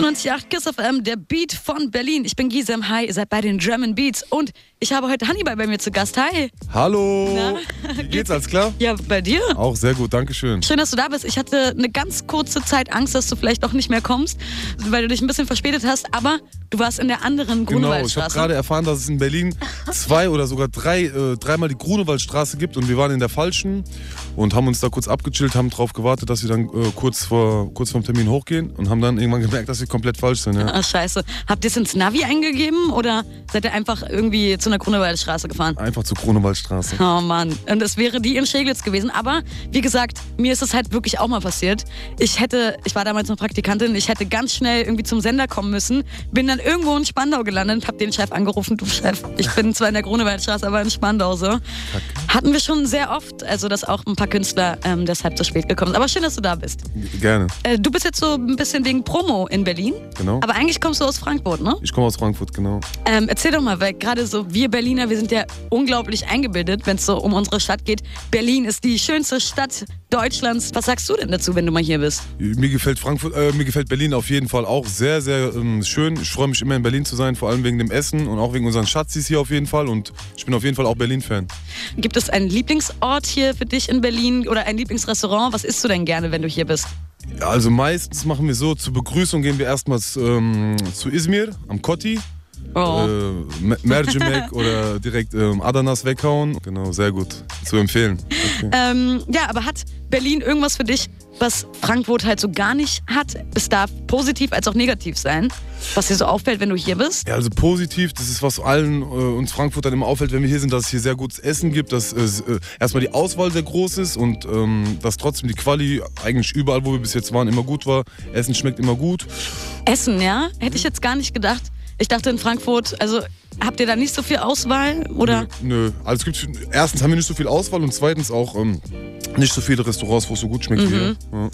98.8 Kiss FM, der Beat von Berlin. Ich bin Gisem, hi, ihr seid bei den German Beats und ich habe heute Hannibal bei mir zu Gast. Hi. Hallo. Na? Wie geht's, alles klar? Ja, bei dir? Auch sehr gut, danke schön. Schön, dass du da bist. Ich hatte eine ganz kurze Zeit Angst, dass du vielleicht auch nicht mehr kommst, weil du dich ein bisschen verspätet hast, aber du warst in der anderen Genau, ich habe Grunewaldstraße. gerade erfahren, dass es in Berlin zwei oder sogar drei, äh, dreimal die Grunewaldstraße gibt und wir waren in der falschen und haben uns da kurz abgechillt, haben darauf gewartet, dass wir dann äh, kurz, vor, kurz vorm Termin hochgehen und haben dann irgendwann gemerkt, dass wir komplett falsch sind. Ja. Ah, scheiße. Habt ihr es ins Navi eingegeben oder seid ihr einfach irgendwie zu einer Grunewaldstraße gefahren? Einfach zur Grunewaldstraße. Oh Mann, und es wäre die in Scheglitz gewesen. Aber wie gesagt, mir ist es halt wirklich auch mal passiert. Ich hätte, ich war damals noch Praktikantin, ich hätte ganz schnell irgendwie zum Sender kommen müssen, bin dann irgendwo in Spandau gelandet, hab den Chef angerufen, du Chef, ich bin zwar in der Grunewaldstraße, aber in Spandau so. Hatten wir schon sehr oft, also dass auch ein paar Künstler ähm, deshalb zu spät gekommen sind. Aber schön, dass du da bist. Gerne, Äh, du bist jetzt so ein bisschen wegen Promo in Berlin, genau. aber eigentlich kommst du aus Frankfurt, ne? Ich komme aus Frankfurt, genau. Ähm, erzähl doch mal, weil gerade so wir Berliner, wir sind ja unglaublich eingebildet, wenn es so um unsere Stadt geht. Berlin ist die schönste Stadt Deutschlands. Was sagst du denn dazu, wenn du mal hier bist? Mir gefällt Frankfurt, äh, mir gefällt Berlin auf jeden Fall auch sehr, sehr ähm, schön. Ich freue mich immer in Berlin zu sein, vor allem wegen dem Essen und auch wegen unseren Schatzis hier auf jeden Fall. Und ich bin auf jeden Fall auch Berlin-Fan. Gibt es einen Lieblingsort hier für dich in Berlin oder ein Lieblingsrestaurant? Was isst du denn gerne, wenn du hier bist? Ja, also meistens machen wir so, zur Begrüßung gehen wir erstmals ähm, zu Izmir am Kotti. Oh. Äh, Me- Mercimek oder direkt ähm, Adanas weghauen. Genau, sehr gut. Zu empfehlen. Ähm, ja, aber hat Berlin irgendwas für dich, was Frankfurt halt so gar nicht hat? Es darf positiv als auch negativ sein, was dir so auffällt, wenn du hier bist. Ja, also positiv, das ist was allen äh, uns Frankfurtern immer auffällt, wenn wir hier sind, dass es hier sehr gutes Essen gibt, dass äh, erstmal die Auswahl sehr groß ist und ähm, dass trotzdem die Quali eigentlich überall, wo wir bis jetzt waren, immer gut war. Essen schmeckt immer gut. Essen, ja? Hätte ich jetzt gar nicht gedacht. Ich dachte in Frankfurt, also habt ihr da nicht so viel Auswahl? Oder? Nö, also es gibt, erstens haben wir nicht so viel Auswahl und zweitens auch ähm, nicht so viele Restaurants, wo es so gut schmeckt wie hier. Ja.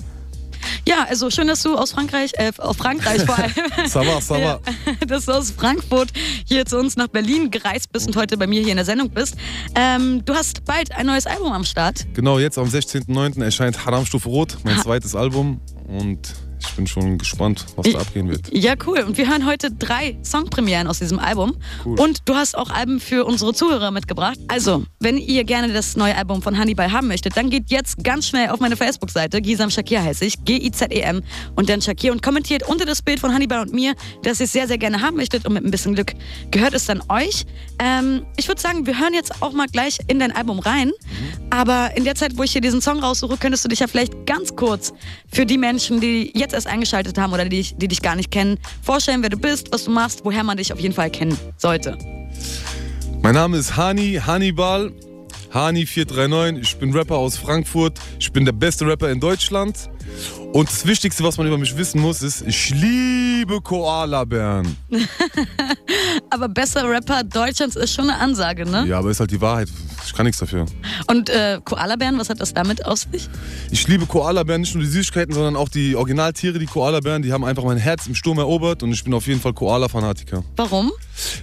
Ja, also schön, dass du aus Frankreich, äh, aus Frankreich vor allem, Ça va, ça va. Dass du aus Frankfurt hier zu uns nach Berlin gereist bist und heute bei mir hier in der Sendung bist. Ähm, du hast bald ein neues Album am Start. Genau, jetzt am 16.09. erscheint Haramstufe Rot, mein Ha- zweites Album und ich bin schon gespannt, was da abgehen wird. Ja, cool. Und wir hören heute drei Songpremieren aus diesem Album. Cool. Und du hast auch Alben für unsere Zuhörer mitgebracht. Also, wenn ihr gerne das neue Album von Hannibal haben möchtet, dann geht jetzt ganz schnell auf meine Facebook-Seite. Gisam Shakir heiße ich. G-I-Z-E-M. Und dann Shakir. Und kommentiert unter das Bild von Hannibal und mir, dass ihr es sehr, sehr gerne haben möchtet. Und mit ein bisschen Glück gehört es dann euch. Ähm, ich würde sagen, wir hören jetzt auch mal gleich in dein Album rein. Aber in der Zeit, wo ich hier diesen Song raussuche, könntest du dich ja vielleicht ganz kurz für die Menschen, die jetzt erst eingeschaltet haben oder die, dich- die dich gar nicht kennen, vorstellen, wer du bist, was du machst, woher man dich auf jeden Fall kennen sollte. Mein Name ist Hani, Hannibal, Hani439. Ich bin Rapper aus Frankfurt. Ich bin der beste Rapper in Deutschland. Und das Wichtigste, was man über mich wissen muss, ist, ich liebe Koalabären. Aber bester Rapper Deutschlands ist schon eine Ansage, ne? Ja, aber ist halt die Wahrheit. Ich kann nichts dafür. Und äh, Koalabären, was hat das damit auf sich? Ich liebe Koalabären, nicht nur die Süßigkeiten, sondern auch die Originaltiere, die Koalabären. Die haben einfach mein Herz im Sturm erobert und ich bin auf jeden Fall Koala-Fanatiker. Warum?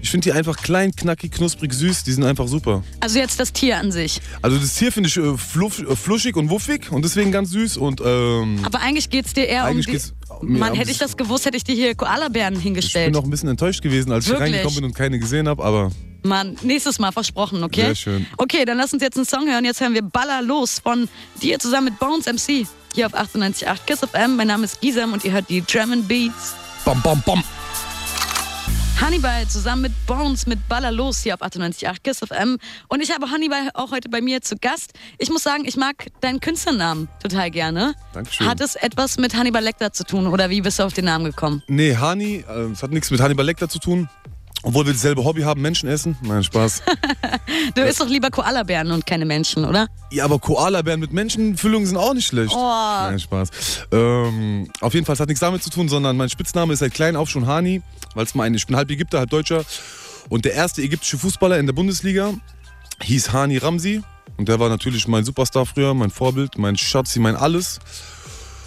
Ich finde die einfach klein, knackig, knusprig, süß. Die sind einfach super. Also jetzt das Tier an sich. Also das Tier finde ich äh, fluff, äh, fluschig und wuffig und deswegen ganz süß und ähm, Aber eigentlich geht's dir eher Eigentlich um die... Mann, ums- hätte ich das gewusst, hätte ich dir hier Koalabären ich bin hingestellt. noch ein bisschen enttäuscht gewesen, als ich Wirklich? reingekommen bin und keine gesehen habe, aber Mann, nächstes Mal versprochen, okay? Sehr schön. Okay, dann lass uns jetzt einen Song hören. Jetzt hören wir Baller los von dir zusammen mit Bones MC. Hier auf 98.8 Kiss FM. Mein Name ist Gisam und ihr hört die German Beats. bam, bam, bam. Hannibal zusammen mit Bones mit Baller los hier auf 98.8 Kiss FM. Und ich habe Hannibal auch heute bei mir zu Gast. Ich muss sagen, ich mag deinen Künstlernamen total gerne. Dankeschön. Hat es etwas mit Hannibal Lecter zu tun oder wie bist du auf den Namen gekommen? Nee, Hani, äh, es hat nichts mit Hannibal Lecter zu tun. Obwohl wir dasselbe Hobby haben, Menschen essen. Nein, Spaß. Du isst doch lieber Koalabären und keine Menschen, oder? ja, aber Koalabären mit Menschenfüllungen sind auch nicht schlecht. Oh. Nein, Spaß. Ähm, auf jeden Fall, es hat nichts damit zu tun, sondern mein Spitzname ist seit klein auf schon Hani, weil es mein, ich bin halb Ägypter, halb Deutscher. Und der erste ägyptische Fußballer in der Bundesliga hieß Hani Ramsi. Und der war natürlich mein Superstar früher, mein Vorbild, mein Schatzi, mein Alles.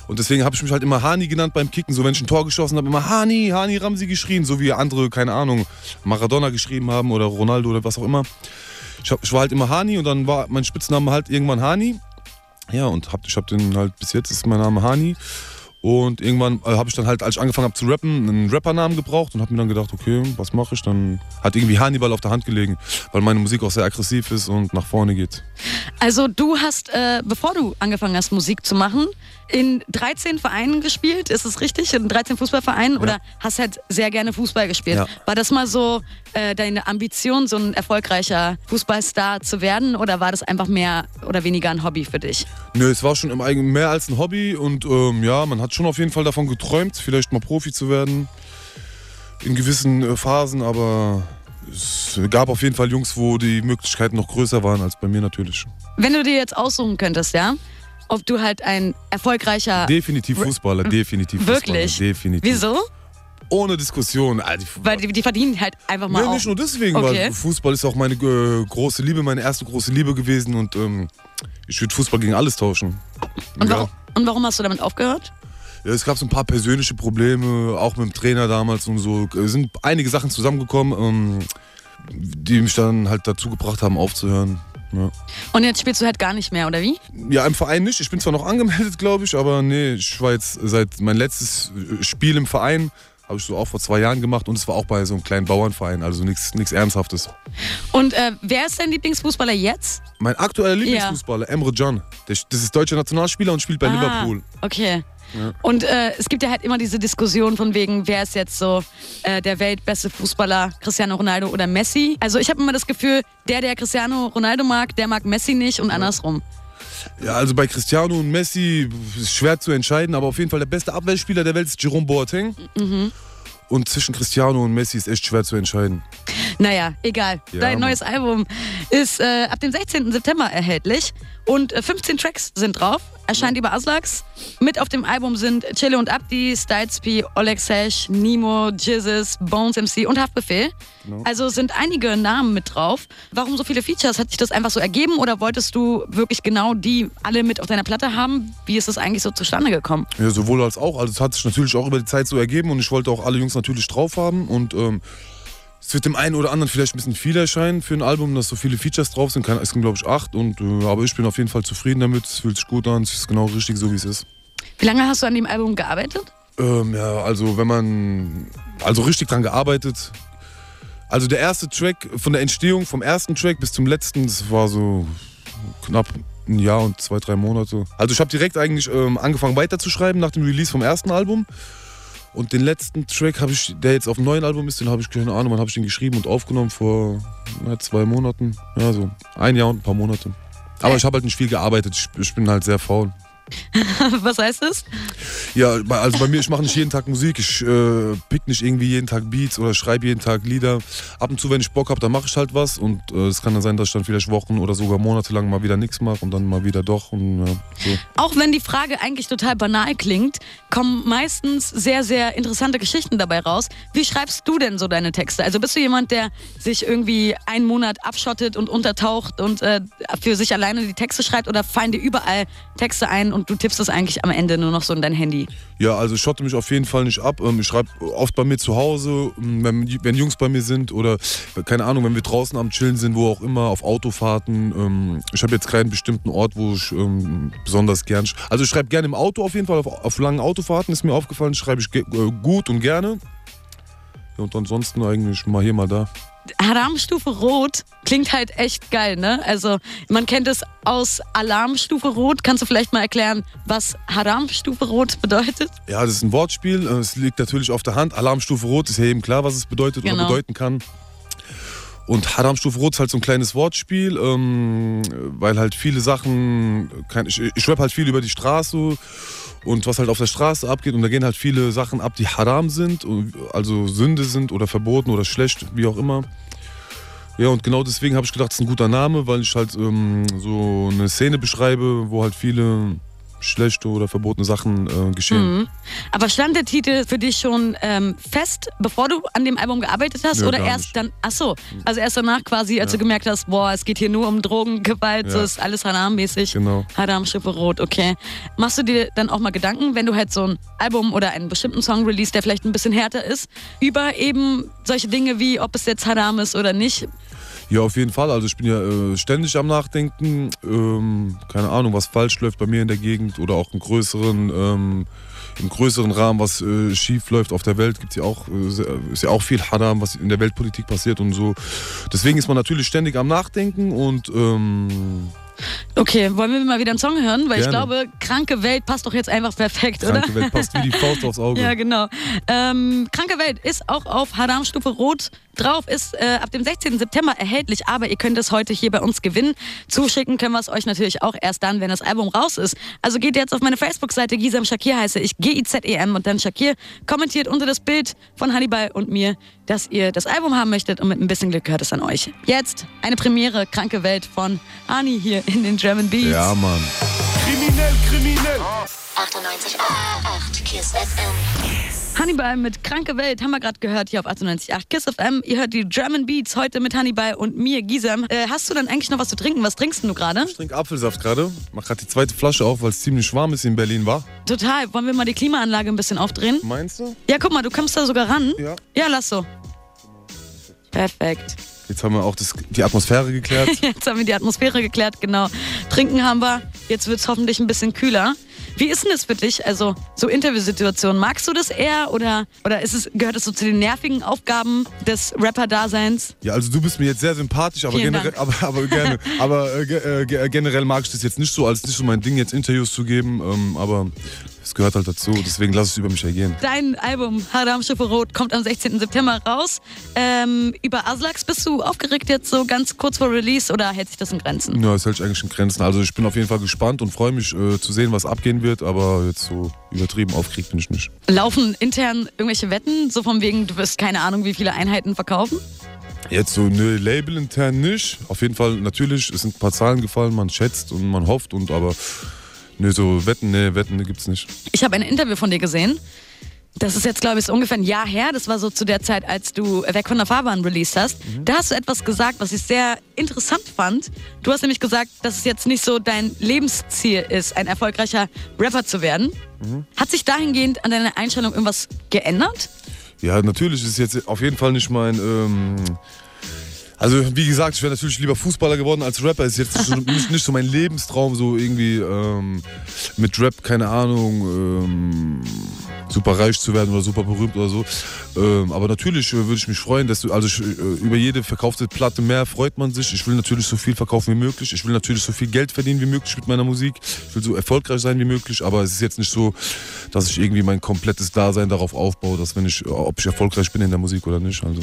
Und deswegen habe ich mich halt immer Hani genannt beim Kicken. So, wenn ich ein Tor geschossen habe, immer Hani, Hani Ramsi geschrien. So wie andere, keine Ahnung, Maradona geschrieben haben oder Ronaldo oder was auch immer. Ich, hab, ich war halt immer Hani und dann war mein Spitzname halt irgendwann Hani. Ja, und hab, ich habe den halt bis jetzt ist mein Name Hani. Und irgendwann äh, habe ich dann halt, als ich angefangen habe zu rappen, einen Rappernamen gebraucht und habe mir dann gedacht, okay, was mache ich? Dann hat irgendwie Hannibal auf der Hand gelegen, weil meine Musik auch sehr aggressiv ist und nach vorne geht. Also du hast, äh, bevor du angefangen hast, Musik zu machen, in 13 Vereinen gespielt, ist es richtig? In 13 Fußballvereinen? Ja. Oder hast halt sehr gerne Fußball gespielt? Ja. War das mal so äh, deine Ambition, so ein erfolgreicher Fußballstar zu werden? Oder war das einfach mehr oder weniger ein Hobby für dich? Nö, es war schon im Eigenen mehr als ein Hobby und ähm, ja, man hat schon auf jeden Fall davon geträumt, vielleicht mal Profi zu werden. In gewissen äh, Phasen, aber es gab auf jeden Fall Jungs, wo die Möglichkeiten noch größer waren als bei mir natürlich. Wenn du dir jetzt aussuchen könntest, ja? Ob du halt ein erfolgreicher. Definitiv Fußballer, definitiv Fußballer. Wirklich? Definitiv. Wieso? Ohne Diskussion. Weil die, die, verdienen halt einfach mal. Nee, auch. nicht nur deswegen, okay. weil Fußball ist auch meine äh, große Liebe, meine erste große Liebe gewesen und ähm, ich würde Fußball gegen alles tauschen. Und, ja. warum, und warum hast du damit aufgehört? Ja, es gab so ein paar persönliche Probleme, auch mit dem Trainer damals und so. Es sind einige Sachen zusammengekommen, ähm, die mich dann halt dazu gebracht haben, aufzuhören. Ja. Und jetzt spielst du halt gar nicht mehr, oder wie? Ja, im Verein nicht. Ich bin zwar noch angemeldet, glaube ich, aber nee, ich war jetzt seit mein letztes Spiel im Verein habe ich so auch vor zwei Jahren gemacht und es war auch bei so einem kleinen Bauernverein, also nichts Ernsthaftes. Und äh, wer ist dein Lieblingsfußballer jetzt? Mein aktueller Lieblingsfußballer, ja. Emre Can. Das ist deutscher Nationalspieler und spielt bei ah, Liverpool. Okay. Ja. Und äh, es gibt ja halt immer diese Diskussion von wegen, wer ist jetzt so äh, der weltbeste Fußballer, Cristiano Ronaldo oder Messi. Also ich habe immer das Gefühl, der, der Cristiano Ronaldo mag, der mag Messi nicht und ja. andersrum. Ja, also bei Cristiano und Messi ist schwer zu entscheiden, aber auf jeden Fall der beste Abwehrspieler der Welt ist Jerome Boateng. Mhm. Und zwischen Cristiano und Messi ist echt schwer zu entscheiden. Naja, egal. Ja, Dein neues Album ist äh, ab dem 16. September erhältlich und äh, 15 Tracks sind drauf. Erscheint ja. über Aslax. Mit auf dem Album sind Chille und Abdi, Styles P, Oleg Sesh, Nemo, Jizzes, Bones MC und Haftbefehl. Genau. Also sind einige Namen mit drauf. Warum so viele Features? Hat sich das einfach so ergeben oder wolltest du wirklich genau die alle mit auf deiner Platte haben? Wie ist das eigentlich so zustande gekommen? Ja, sowohl als auch. Also es hat sich natürlich auch über die Zeit so ergeben und ich wollte auch alle Jungs natürlich drauf haben und ähm, es wird dem einen oder anderen vielleicht ein bisschen viel erscheinen für ein Album, dass so viele Features drauf sind. Es sind, glaube ich, acht. Und, äh, aber ich bin auf jeden Fall zufrieden damit. Es fühlt sich gut an. Es ist genau richtig so, wie es ist. Wie lange hast du an dem Album gearbeitet? Ähm, ja, also wenn man. Also richtig dran gearbeitet. Also der erste Track, von der Entstehung vom ersten Track bis zum letzten, das war so knapp ein Jahr und zwei, drei Monate. Also ich habe direkt eigentlich ähm, angefangen weiterzuschreiben nach dem Release vom ersten Album. Und den letzten Track habe ich, der jetzt auf dem neuen Album ist, den habe ich keine Ahnung, wann habe ich den geschrieben und aufgenommen vor na, zwei Monaten. Ja, so ein Jahr und ein paar Monate. Aber ich habe halt nicht viel gearbeitet. Ich, ich bin halt sehr faul. Was heißt das? Ja, also bei mir, ich mache nicht jeden Tag Musik. Ich äh, pick nicht irgendwie jeden Tag Beats oder schreibe jeden Tag Lieder. Ab und zu, wenn ich Bock habe, dann mache ich halt was. Und äh, es kann dann sein, dass ich dann vielleicht Wochen oder sogar Monate lang mal wieder nichts mache und dann mal wieder doch. Und, ja, so. Auch wenn die Frage eigentlich total banal klingt, kommen meistens sehr, sehr interessante Geschichten dabei raus. Wie schreibst du denn so deine Texte? Also bist du jemand, der sich irgendwie einen Monat abschottet und untertaucht und äh, für sich alleine die Texte schreibt oder fallen dir überall Texte ein und du tippst das eigentlich am Ende nur noch so in dein Handy? Ja, also ich schotte mich auf jeden Fall nicht ab. Ähm, ich schreibe oft bei mir zu Hause, ähm, wenn, wenn Jungs bei mir sind oder keine Ahnung, wenn wir draußen am Chillen sind, wo auch immer, auf Autofahrten. Ähm, ich habe jetzt keinen bestimmten Ort, wo ich besonders gern. Also ich schreibe gerne im Auto auf jeden Fall, auf, auf langen Autofahrten ist mir aufgefallen, schreibe ich äh, gut und gerne. Und ansonsten eigentlich mal hier, mal da. Alarmstufe Rot klingt halt echt geil, ne? Also man kennt es aus Alarmstufe Rot. Kannst du vielleicht mal erklären, was Haramstufe Rot bedeutet? Ja, das ist ein Wortspiel. Es liegt natürlich auf der Hand. Alarmstufe Rot ist ja eben klar, was es bedeutet genau. oder bedeuten kann. Und Haramstufe Rot ist halt so ein kleines Wortspiel, ähm, weil halt viele Sachen, ich, ich rap halt viel über die Straße und was halt auf der Straße abgeht. Und da gehen halt viele Sachen ab, die haram sind, also Sünde sind oder verboten oder schlecht, wie auch immer. Ja, und genau deswegen habe ich gedacht, es ist ein guter Name, weil ich halt ähm, so eine Szene beschreibe, wo halt viele schlechte oder verbotene Sachen äh, geschehen. Mhm. Aber stand der Titel für dich schon ähm, fest, bevor du an dem Album gearbeitet hast? Nö, oder erst nicht. dann, ach so, also erst danach quasi, als ja. du gemerkt hast, boah, es geht hier nur um Drogen, Gewalt, ja. so ist alles Haram-mäßig. Genau. Haram, Schiffe rot, okay. Machst du dir dann auch mal Gedanken, wenn du halt so ein Album oder einen bestimmten Song release, der vielleicht ein bisschen härter ist, über eben solche Dinge wie, ob es jetzt Haram ist oder nicht? Ja, auf jeden Fall. Also ich bin ja äh, ständig am Nachdenken. Ähm, keine Ahnung, was falsch läuft bei mir in der Gegend oder auch in größeren ähm, im größeren Rahmen, was äh, schief läuft auf der Welt, gibt's ja auch, äh, ist ja auch viel Haram, was in der Weltpolitik passiert und so. Deswegen ist man natürlich ständig am Nachdenken und ähm, Okay, wollen wir mal wieder einen Song hören? Weil ich Gerne. glaube, Kranke Welt passt doch jetzt einfach perfekt, Kranke oder? Welt passt wie die Faust aufs Auge. Ja, genau. Ähm, Kranke Welt ist auch auf Haram-Stufe Rot drauf, ist äh, ab dem 16. September erhältlich, aber ihr könnt es heute hier bei uns gewinnen. Zuschicken können wir es euch natürlich auch erst dann, wenn das Album raus ist. Also geht jetzt auf meine Facebook-Seite, Gisam Shakir heiße ich, G-I-Z-E-M und dann Shakir, kommentiert unter das Bild von Hannibal und mir, dass ihr das Album haben möchtet und mit ein bisschen Glück gehört es an euch. Jetzt eine Premiere, Kranke Welt von Ani hier in den German Beats. Ja, Mann. Kriminell, kriminell. 98,8 Kiss FM. Hannibal mit Kranke Welt haben wir gerade gehört hier auf 98.8 Kiss FM. Ihr hört die German Beats heute mit Hannibal und mir, Gisem. Äh, hast du dann eigentlich noch was zu trinken? Was trinkst denn du gerade? Ich trinke Apfelsaft gerade. Mach gerade die zweite Flasche auf, weil es ziemlich warm ist in Berlin, war. Total. Wollen wir mal die Klimaanlage ein bisschen aufdrehen? Meinst du? Ja, guck mal, du kommst da sogar ran. Ja. Ja, lass so. Perfekt. Jetzt haben wir auch das, die Atmosphäre geklärt. Jetzt haben wir die Atmosphäre geklärt, genau. Trinken haben wir. Jetzt wird es hoffentlich ein bisschen kühler. Wie ist denn das für dich? Also, so Interviewsituationen. Magst du das eher oder, oder ist es, gehört es so zu den nervigen Aufgaben des Rapper-Daseins? Ja, also du bist mir jetzt sehr sympathisch, aber Vielen generell, aber, aber gerne, aber äh, äh, ge- generell mag ich das jetzt nicht so, als nicht so mein Ding, jetzt Interviews zu geben. Ähm, aber es gehört halt dazu, deswegen lass es über mich ergehen. Dein Album Haram Schiffe Rot kommt am 16. September raus. Ähm, über Aslax bist du aufgeregt jetzt so ganz kurz vor Release oder hält sich das in Grenzen? Ja, es hält sich eigentlich in Grenzen. Also ich bin auf jeden Fall gespannt und freue mich äh, zu sehen, was abgehen wird, aber jetzt so übertrieben aufgeregt bin ich nicht. Laufen intern irgendwelche Wetten, so von wegen, du wirst keine Ahnung, wie viele Einheiten verkaufen? Jetzt so ne Label intern nicht. Auf jeden Fall natürlich, es sind ein paar Zahlen gefallen, man schätzt und man hofft und aber ne so Wetten, ne Wetten gibt's nicht. Ich habe ein Interview von dir gesehen. Das ist jetzt, glaube ich, so ungefähr ein Jahr her. Das war so zu der Zeit, als du Weg von der Fahrbahn released hast. Da hast du etwas gesagt, was ich sehr interessant fand. Du hast nämlich gesagt, dass es jetzt nicht so dein Lebensziel ist, ein erfolgreicher Rapper zu werden. Hat sich dahingehend an deiner Einstellung irgendwas geändert? Ja, natürlich ist jetzt auf jeden Fall nicht mein. Ähm, also wie gesagt, ich wäre natürlich lieber Fußballer geworden als Rapper. Ist jetzt so, nicht, nicht so mein Lebenstraum, so irgendwie ähm, mit Rap, keine Ahnung, ähm, super reich zu werden oder super berühmt oder so. Ähm, aber natürlich äh, würde ich mich freuen, dass du, also ich, äh, über jede verkaufte Platte mehr freut man sich. Ich will natürlich so viel verkaufen wie möglich. Ich will natürlich so viel Geld verdienen wie möglich mit meiner Musik. Ich will so erfolgreich sein wie möglich. Aber es ist jetzt nicht so, dass ich irgendwie mein komplettes Dasein darauf aufbaue, dass wenn ich, ob ich erfolgreich bin in der Musik oder nicht. Also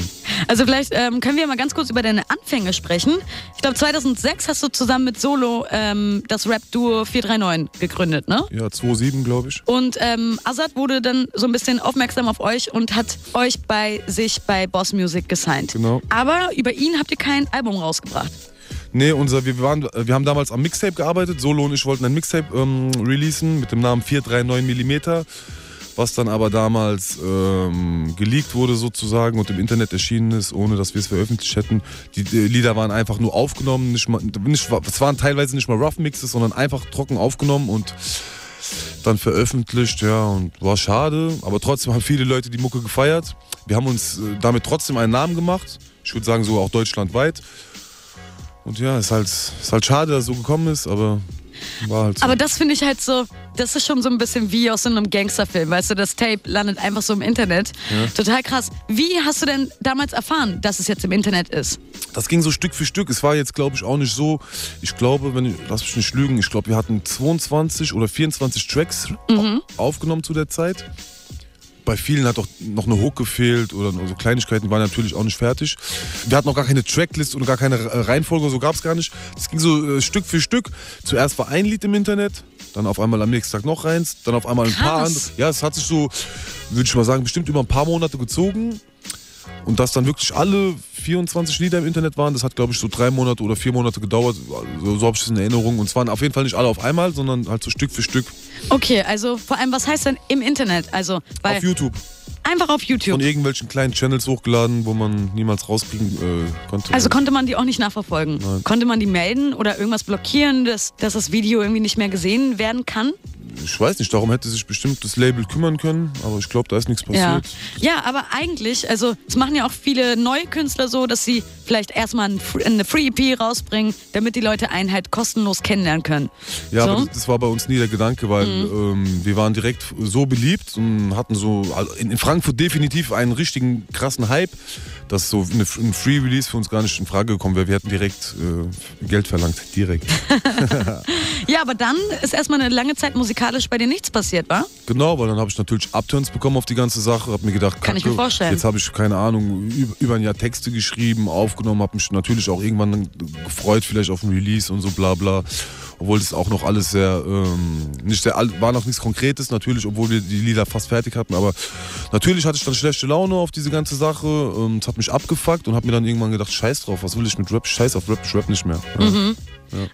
Also vielleicht ähm, können wir mal ganz kurz über deine Anfänge sprechen. Ich glaube 2006 hast du zusammen mit Solo ähm, das Rap-Duo 439 gegründet, ne? ja, 2,7 glaube ich. Und ähm, Azad wurde dann so ein bisschen aufmerksam auf euch und hat euch bei sich bei Boss Music gesigned. Genau. Aber über ihn habt ihr kein Album rausgebracht. Nee, unser, wir, waren, wir haben damals am Mixtape gearbeitet. Solo und ich wollten ein Mixtape ähm, releasen mit dem Namen 439 mm, was dann aber damals ähm, geleakt wurde sozusagen und im Internet erschienen ist, ohne dass wir es veröffentlicht hätten. Die, die Lieder waren einfach nur aufgenommen, nicht mal, nicht, es waren teilweise nicht mal Rough Mixes, sondern einfach trocken aufgenommen und dann veröffentlicht, ja, und war schade, aber trotzdem haben viele Leute die Mucke gefeiert. Wir haben uns äh, damit trotzdem einen Namen gemacht. Ich würde sagen, so auch deutschlandweit. Und ja, ist halt, ist halt schade, dass es so gekommen ist, aber halt so. Aber das finde ich halt so, das ist schon so ein bisschen wie aus so einem Gangsterfilm. Weißt du, das Tape landet einfach so im Internet. Total krass. Wie hast du denn damals erfahren, dass es jetzt im Internet ist? Das ging so Stück für Stück. Es war jetzt, glaube ich, auch nicht so. Ich glaube, wenn ich, lass mich nicht lügen, ich glaube, wir hatten 22 oder 24 Tracks au- aufgenommen zu der Zeit. Bei vielen hat auch noch eine Hook gefehlt oder so Kleinigkeiten waren natürlich auch nicht fertig. Wir hatten auch gar keine Tracklist oder gar keine Reihenfolge, so gab es gar nicht. Es ging so äh, Stück für Stück. Zuerst war ein Lied im Internet, dann auf einmal am nächsten Tag noch eins, dann auf einmal ein paar Krass. andere. Ja, es hat sich so, würde ich mal sagen, bestimmt über ein paar Monate gezogen. Und dass dann wirklich alle 24 Lieder im Internet waren, das hat, glaube ich, so drei Monate oder vier Monate gedauert. So, so habe ich es in Erinnerung. Und es waren auf jeden Fall nicht alle auf einmal, sondern halt so Stück für Stück Okay, also vor allem, was heißt denn im Internet? Also auf YouTube. einfach auf YouTube. Von irgendwelchen kleinen Channels hochgeladen, wo man niemals rauskriegen äh, konnte. Also konnte man die auch nicht nachverfolgen? Konnte man die melden oder irgendwas blockieren, dass, dass das Video irgendwie nicht mehr gesehen werden kann? Ich weiß nicht, darum hätte sich bestimmt das Label kümmern können, aber ich glaube, da ist nichts Ja. passiert. ja, aber eigentlich, also es machen ja auch viele neue Künstler so, dass sie vielleicht erstmal ein Free- eine Free-EP rausbringen, damit die Leute einen halt kostenlos kennenlernen können. Ja, so? aber das, das war bei uns nie der Gedanke, weil ähm, wir waren direkt so beliebt und hatten so also in, in Frankfurt definitiv einen richtigen krassen Hype, dass so eine, ein Free Release für uns gar nicht in Frage gekommen wäre. Wir hätten direkt äh, Geld verlangt, direkt. Ja, aber dann ist erstmal eine lange Zeit musikalisch bei dir nichts passiert, wa? Genau, weil dann habe ich natürlich Upturns bekommen auf die ganze Sache, habe mir gedacht, Kann ich Kacke, mir vorstellen. jetzt habe ich keine Ahnung über, ein Jahr Texte geschrieben, aufgenommen, habe mich natürlich auch irgendwann gefreut, vielleicht auf ein Release und so bla bla. Obwohl das auch noch alles sehr, ähm, nicht sehr, war noch nichts Konkretes natürlich, obwohl wir die Lieder fast fertig hatten. Aber natürlich hatte ich dann schlechte Laune auf diese ganze Sache und hat mich abgefuckt und habe mir dann irgendwann gedacht, scheiß drauf, was will ich mit Rap? Scheiß auf Rap, ich rap nicht mehr. Ja. Mhm.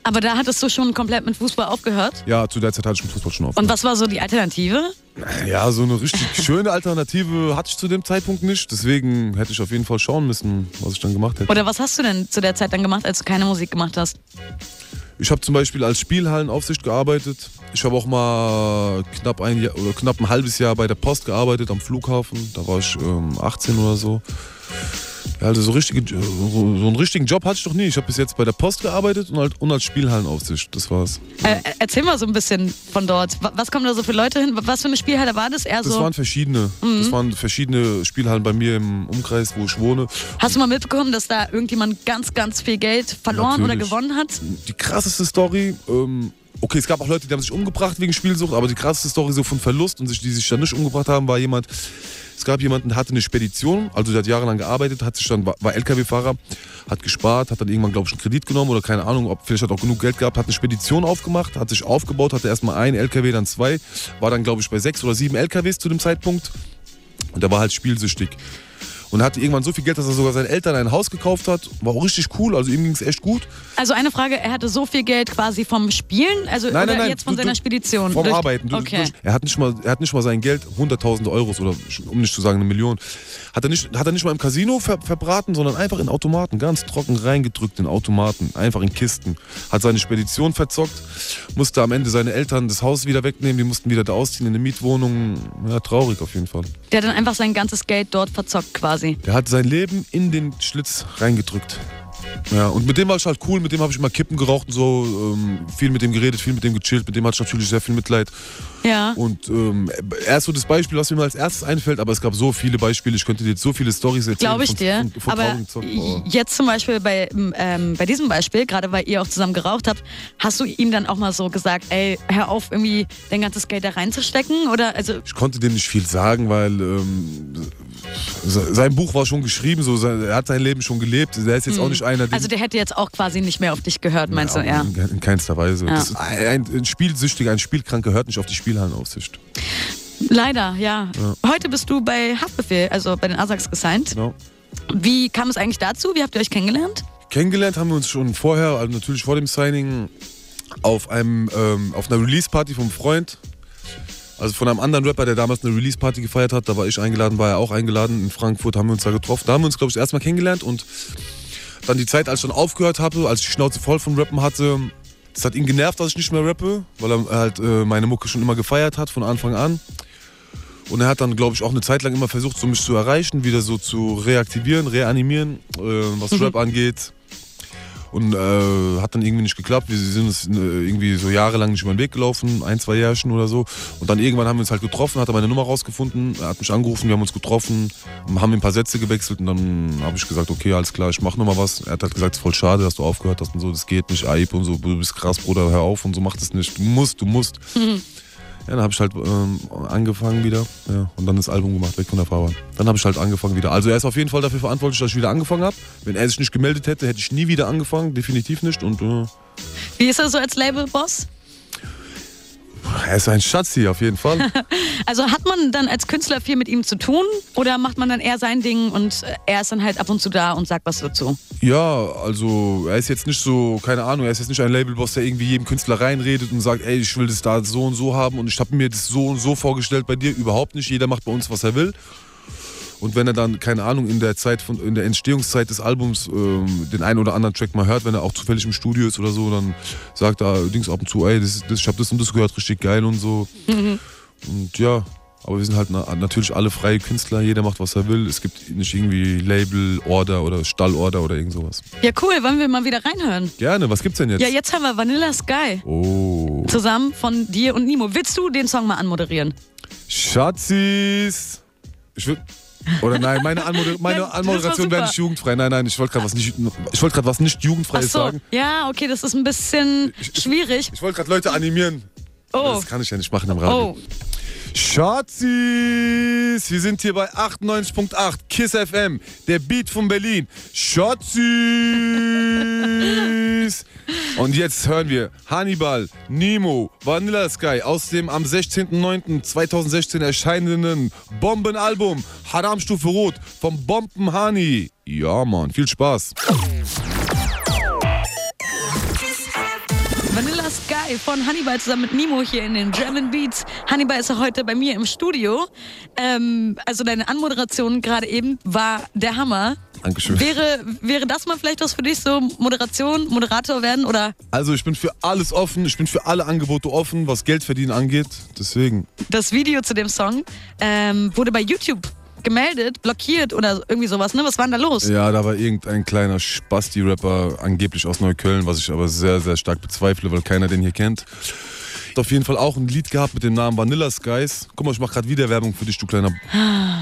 Aber da hattest du schon komplett mit Fußball aufgehört. ja, zu der Zeit hatte ich mit Fußball schon auf. Und was war so die Alternative? Ja, so eine richtig schöne Alternative hatte ich zu dem Zeitpunkt nicht. Deswegen hätte ich auf jeden Fall schauen müssen, was ich dann gemacht hätte. Oder was hast du denn zu der Zeit dann gemacht, als du keine Musik gemacht hast? Ich habe zum Beispiel als Spielhallenaufsicht gearbeitet. Ich habe auch mal knapp ein Jahr oder knapp ein halbes Jahr bei der Post gearbeitet am Flughafen. Da war ich ähm, 18 oder so. Also so, richtige, so, einen richtigen Job hatte ich doch nie. Ich habe bis jetzt bei der Post gearbeitet und, halt, und als Spielhallenaufsicht. Das war's. Äh, äh, erzähl mal so ein bisschen von dort. Wa- Was kommen da so für Leute hin? Was für eine Spielhalle war das? Eher Das so. waren verschiedene. Das waren verschiedene Spielhallen bei mir im Umkreis, wo ich wohne. Hast du mal mitbekommen, dass da irgendjemand ganz, ganz viel Geld verloren oder Natürlich. gewonnen hat? die krasseste Story, ähm, okay, es gab auch Leute, die haben sich umgebracht wegen Spielsucht, aber die krasseste Story so von Verlust und sich, die sich dann nicht umgebracht haben, war jemand, es gab jemanden, der hatte eine Spedition, also der hat jahrelang gearbeitet, hat sich dann, war, LKW-Fahrer, hat gespart, hat dann irgendwann, glaube ich, einen Kredit genommen oder keine Ahnung, ob vielleicht hat auch genug Geld gehabt, hat eine Spedition aufgemacht, hat sich aufgebaut, hatte erstmal einen LKW, dann zwei, war dann, glaube ich, bei sechs oder sieben LKWs zu dem Zeitpunkt und der war halt spielsüchtig. Und hatte irgendwann so viel Geld, dass er sogar seinen Eltern ein Haus gekauft hat. War auch richtig cool, also ihm ging es echt gut. Also eine Frage, er hatte so viel Geld quasi vom Spielen, also Nein, nein, nein. jetzt von du- seiner Spedition? Vom Durch- Arbeiten. Du- Okay. durch- Er hat, nicht mal, er hat nicht mal sein Geld, 100.000 Euros oder um nicht zu sagen eine Million, hat er nicht, hat er nicht mal im Casino ver, verbraten, sondern einfach in Automaten, ganz trocken reingedrückt in Automaten, einfach in Kisten. Hat seine Spedition verzockt, musste am Ende seine Eltern das Haus wieder wegnehmen, die mussten wieder da ausziehen in eine Mietwohnung. Ja, traurig auf jeden Fall. Der hat dann einfach sein ganzes Geld dort verzockt quasi. Der hat sein Leben in den Schlitz reingedrückt. Ja, und mit dem war ich halt cool, mit dem habe ich immer Kippen geraucht und so, ähm, viel mit dem geredet, viel mit dem gechillt, mit dem hatte ich natürlich sehr viel Mitleid. Ja. Und ähm, er ist so das Beispiel, was mir als erstes einfällt, aber es gab so viele Beispiele, ich könnte dir jetzt so viele Stories erzählen. Glaube ich von, dir. Von, von Aber. Oh. jetzt zum Beispiel bei, ähm, bei diesem Beispiel, gerade weil ihr auch zusammen geraucht habt, hast du ihm dann auch mal so gesagt, ey, hör auf, irgendwie dein ganzes Geld da reinzustecken? Oder also Ich konnte dem nicht viel sagen, weil ähm, sein Buch war schon geschrieben, so, er hat sein Leben schon gelebt. Er ist jetzt auch nicht einer, der. Also der hätte jetzt auch quasi nicht mehr auf dich gehört, meinst du? Ja. In, in keinster Weise. Ja. Ein, ein Spielsüchtiger, ein Spielkranker hört nicht auf die Spielhallenaufsicht. Leider, ja. Heute bist du bei Haftbefehl, also bei den Asaks gesigned. Genau. Wie kam es eigentlich dazu? Wie habt ihr euch kennengelernt? Kennengelernt haben wir uns schon vorher, also natürlich vor dem Signing, auf, einem, ähm, auf einer Release-Party vom Freund. Also von einem anderen Rapper, der damals eine Release-Party gefeiert hat. Da war ich eingeladen, war er auch eingeladen. In Frankfurt haben wir uns da getroffen. Da haben wir uns, glaube ich, erstmal kennengelernt. Und dann die Zeit, als ich dann aufgehört habe, als ich die Schnauze voll vom Rappen hatte, das hat ihn genervt, dass ich nicht mehr rappe, weil er halt äh, meine Mucke schon immer gefeiert hat, von Anfang an. Und er hat dann, glaube ich, auch eine Zeit lang immer versucht, so mich zu erreichen, wieder so zu reaktivieren, reanimieren, äh, was Rap angeht. Und äh, hat dann irgendwie nicht geklappt. Wir sind uns äh, irgendwie so jahrelang nicht über den Weg gelaufen, ein, zwei Jährchen oder so. Und dann irgendwann haben wir uns halt getroffen, hat er meine Nummer rausgefunden, hat mich angerufen, wir haben uns getroffen, haben ein paar Sätze gewechselt und dann habe ich gesagt, okay, alles klar, ich mach nochmal was. Er hat halt gesagt, es ist voll schade, dass du aufgehört hast und so, das geht nicht, Aib und so, du bist krass, Bruder, hör auf und so, mach das nicht. Du musst, du musst. Ja, dann habe ich halt ähm, angefangen wieder ja, und dann das Album gemacht, weg von der Fahrbahn. Dann habe ich halt angefangen wieder. Also er ist auf jeden Fall dafür verantwortlich, dass ich wieder angefangen habe. Wenn er sich nicht gemeldet hätte, hätte ich nie wieder angefangen, definitiv nicht. Und äh, Wie ist er so als Labelboss? Er ist ein Schatz hier, auf jeden Fall. Also hat man dann als Künstler viel mit ihm zu tun oder macht man dann eher sein Ding und äh, er ist dann halt ab und zu da und sagt was dazu? ja, also er ist jetzt nicht so, keine Ahnung, er ist jetzt nicht ein Labelboss, der irgendwie jedem Künstler reinredet und sagt, ey, ich will das da so und so haben und ich habe mir das so und so vorgestellt bei dir. Überhaupt nicht. Jeder macht bei uns, was er will. Und wenn er dann, keine Ahnung, in der Zeit von, in der Entstehungszeit des Albums ähm, den einen oder anderen Track mal hört, wenn er auch zufällig im Studio ist oder so, dann sagt er Dings ab und zu, ey, das, das, ich hab das und das gehört, richtig geil und so. Und ja, aber wir sind halt na natürlich alle freie Künstler, jeder macht, was er will. Es gibt nicht irgendwie Label, Order oder Stallorder oder irgend sowas. Ja, cool. Wollen wir mal wieder reinhören? Gerne, was gibt's denn jetzt? Ja, jetzt haben wir Vanilla Sky Oh. zusammen von dir und Nimo. Willst du den Song mal anmoderieren? Schatzis! Ich will. Oder nein, meine, Anmoder meine Anmoderation wäre nicht jugendfrei. Nein, nein, ich wollte gerade was nicht, ich wollte gerade was nicht jugendfreies so. sagen. Ja, okay, das ist ein bisschen schwierig. Ich wollte gerade Leute animieren. Oh. Das kann ich ja nicht machen am Radio. Oh, Schatzis! Wir sind hier bei 98.8 KISS FM, der Beat von Berlin. Schatzis! Und jetzt hören wir Hannibal, Nemo, Vanilla Sky aus dem am 16.09.2016 erscheinenden Bombenalbum Haramstufe Rot vom Bomben Hani. Ja, Mann, viel Spaß. Vanilla Sky von Hannibal zusammen mit Nimo hier in den German Beats. Hannibal ist heute bei mir im Studio. Ähm, also deine Anmoderation gerade eben war der Hammer. Dankeschön. Wäre, wäre das mal vielleicht was für dich, so Moderation, Moderator werden oder Also ich bin für alles offen, ich bin für alle Angebote offen, was Geld verdienen angeht. Deswegen. das Video zu dem Song ähm, wurde bei YouTube gemeldet, blockiert oder irgendwie sowas, ne? Was war denn da los? Ja, da war irgendein kleiner Spasti-Rapper, angeblich aus Neukölln, was ich aber sehr, sehr stark bezweifle, weil keiner den hier kennt. Hat auf jeden Fall auch ein Lied gehabt mit dem Namen Vanilla Skies. Guck mal, ich mach gerade wieder Werbung für dich, du kleiner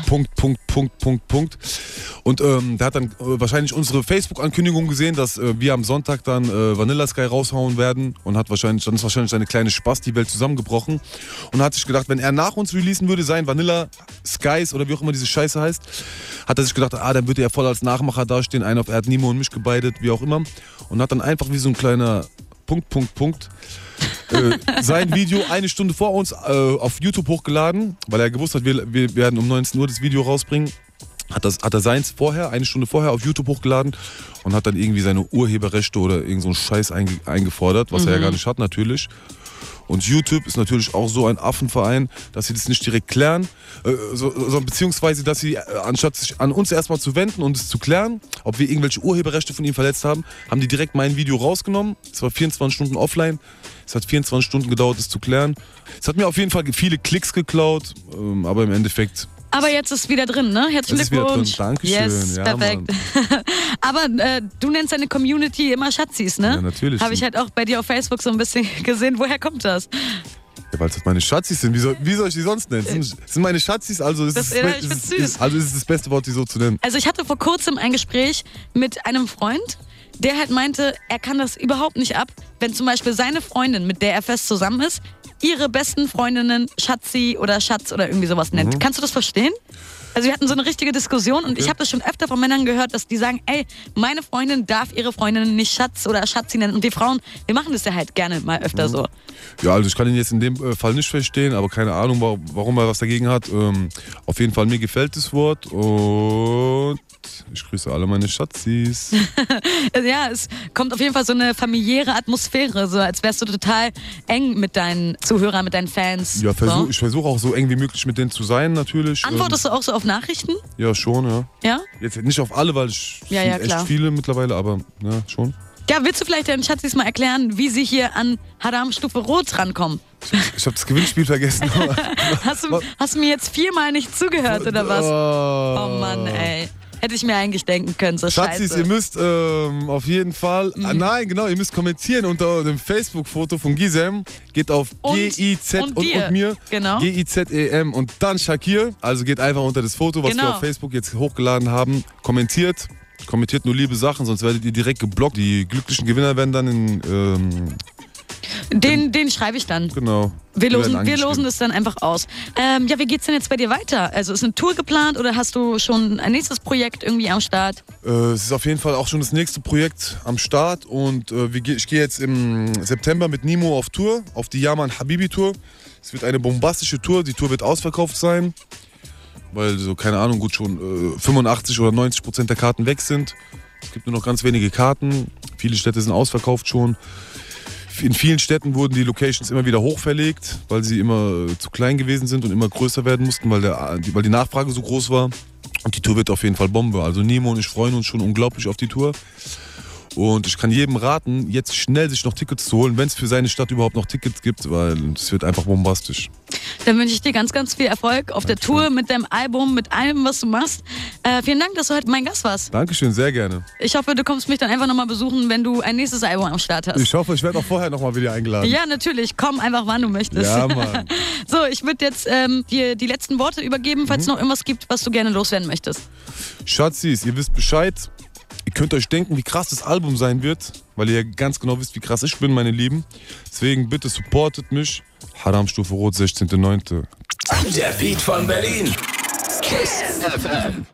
Punkt, Punkt, Punkt, Punkt, Punkt. Und ähm, der hat dann äh, wahrscheinlich unsere Facebook-Ankündigung gesehen, dass äh, wir am Sonntag dann äh, Vanilla Sky raushauen werden und hat wahrscheinlich, dann ist wahrscheinlich seine kleine Spasti-Welt zusammengebrochen und hat sich gedacht, wenn er nach uns releasen würde, sein Vanilla Skies oder wie auch immer diese Scheiße heißt, hat er sich gedacht, ah, dann würde er voll als Nachmacher dastehen, einer auf er hat Nemo und mich gebeidet, wie auch immer. Und hat dann einfach wie so ein kleiner Punkt, Punkt, Punkt äh, sein Video eine Stunde vor uns äh, auf YouTube hochgeladen, weil er gewusst hat, wir, wir werden um 19 Uhr das Video rausbringen. Hat, das, hat er seins vorher, eine Stunde vorher auf YouTube hochgeladen und hat dann irgendwie seine Urheberrechte oder irgend so einen Scheiß einge, eingefordert, was er ja gar nicht hat natürlich. Und YouTube ist natürlich auch so ein Affenverein, dass sie das nicht direkt klären, äh, so, so, beziehungsweise, dass sie, äh, anstatt sich an uns erstmal zu wenden und es zu klären, ob wir irgendwelche Urheberrechte von ihm verletzt haben, haben die direkt mein Video rausgenommen. Es war 24 Stunden offline. Es hat 24 Stunden gedauert, es zu klären. Es hat mir auf jeden Fall viele Klicks geklaut, ähm, aber im Endeffekt Aber jetzt ist wieder drin, ne? Herzlichen Es ist wieder drin. Glückwunsch. Dankeschön. Yes, Ja, perfekt. Aber äh, du nennst deine Community immer Schatzis, ne? Ja, natürlich. Habe ich halt auch bei dir auf Facebook so ein bisschen gesehen. Woher kommt das? Ja, weil es halt meine Schatzis sind. Wie soll, wie soll ich die sonst nennen? Es sind, es sind meine Schatzis, also ist, Das- es, ja, ist, süß. ist, also ist es das beste Wort, die so zu nennen. Also ich hatte vor kurzem ein Gespräch mit einem Freund, der halt meinte, er kann das überhaupt nicht ab, wenn zum Beispiel seine Freundin, mit der er fest zusammen ist, ihre besten Freundinnen Schatzi oder Schatz oder irgendwie sowas nennt. Mhm. Kannst du das verstehen? Also wir hatten so eine richtige Diskussion und ich habe das schon öfter von Männern gehört, dass die sagen, ey, meine Freundin darf ihre Freundin nicht Schatz oder Schatzi nennen. Und die Frauen, wir machen das ja halt gerne mal öfter Mhm. so. Ja, also ich kann ihn jetzt in dem äh, Fall nicht verstehen, aber keine Ahnung, wa- warum er was dagegen hat. Ähm, auf jeden Fall, mir gefällt das Wort und ich grüße alle meine Schatzis. Ja, es kommt auf jeden Fall so eine familiäre Atmosphäre, so als wärst du total eng mit deinen Zuhörern, mit deinen Fans. Ja, versuch, so. ich versuche auch so eng wie möglich mit denen zu sein, natürlich. Antwortest du auch so auf Nachrichten? Ähm, ja, schon, ja. Ja? Jetzt nicht auf alle, weil ich Ja, ja, echt klar. viele mittlerweile, aber ja, schon. Ja, willst du vielleicht deinen Schatzis mal erklären, wie sie hier an Haram Stufe Rot rankommen? Ich habe das Gewinnspiel vergessen. Hast du, hast du mir jetzt viermal nicht zugehört oder was? Oh Mann, ey. Hätte ich mir eigentlich denken können, so Schatzis, scheiße. ihr müsst ähm, auf jeden Fall, Mhm. ah, nein, genau, ihr müsst kommentieren unter dem Facebook-Foto von Gisem. Geht auf Und- G-I-Z und und, dir. und mir. Genau. G-I-Z-E-M und dann Shakir. Also geht einfach unter das Foto, was wir Genau. auf Facebook jetzt hochgeladen haben. Kommentiert. Kommentiert nur liebe Sachen, sonst werdet ihr direkt geblockt. Die glücklichen Gewinner werden dann in, ähm, Den, den schreibe ich dann. genau. Wir losen, wir losen es dann einfach aus. Ähm, ja, wie geht's denn jetzt bei dir weiter? Also ist eine Tour geplant oder hast du schon ein nächstes Projekt irgendwie am Start? Äh, es ist auf jeden Fall auch schon das nächste Projekt am Start und äh, wir, ich gehe jetzt im September mit Nimo auf Tour, auf die Yaman Habibi Tour. Es wird eine bombastische Tour, die Tour wird ausverkauft sein, weil so, keine Ahnung, gut schon äh, 85 oder 90 Prozent der Karten weg sind. Es gibt nur noch ganz wenige Karten, viele Städte sind ausverkauft schon. In vielen Städten wurden die Locations immer wieder hochverlegt, weil sie immer äh, zu klein gewesen sind und immer größer werden mussten, weil, der, die, weil die Nachfrage so groß war. Und die Tour wird auf jeden Fall Bombe. Also Nemo und ich freuen uns schon unglaublich auf die Tour. Und ich kann jedem raten, jetzt schnell sich noch Tickets zu holen, wenn es für seine Stadt überhaupt noch Tickets gibt, weil es wird einfach bombastisch. Dann wünsche ich dir ganz, ganz viel Erfolg auf der Tour mit deinem Album, mit allem, was du machst. Äh, vielen Dank, dass du heute mein Gast warst. Dankeschön, sehr gerne. Ich hoffe, du kommst mich dann einfach nochmal besuchen, wenn du ein nächstes Album am Start hast. Ich hoffe, ich werde auch vorher nochmal wieder eingeladen. Ja, natürlich. Komm einfach, wann du möchtest. Ja, Mann. so, ich würde jetzt ähm, dir die letzten Worte übergeben, falls es noch irgendwas gibt, was du gerne loswerden möchtest. Schatzis, ihr wisst Bescheid. Ihr könnt euch denken, wie krass das Album sein wird, weil ihr ja ganz genau wisst, wie krass ich bin, meine Lieben. Deswegen bitte supportet mich. Haramstufe Rot, 16.09. Der Beat von Berlin. Kiss FM.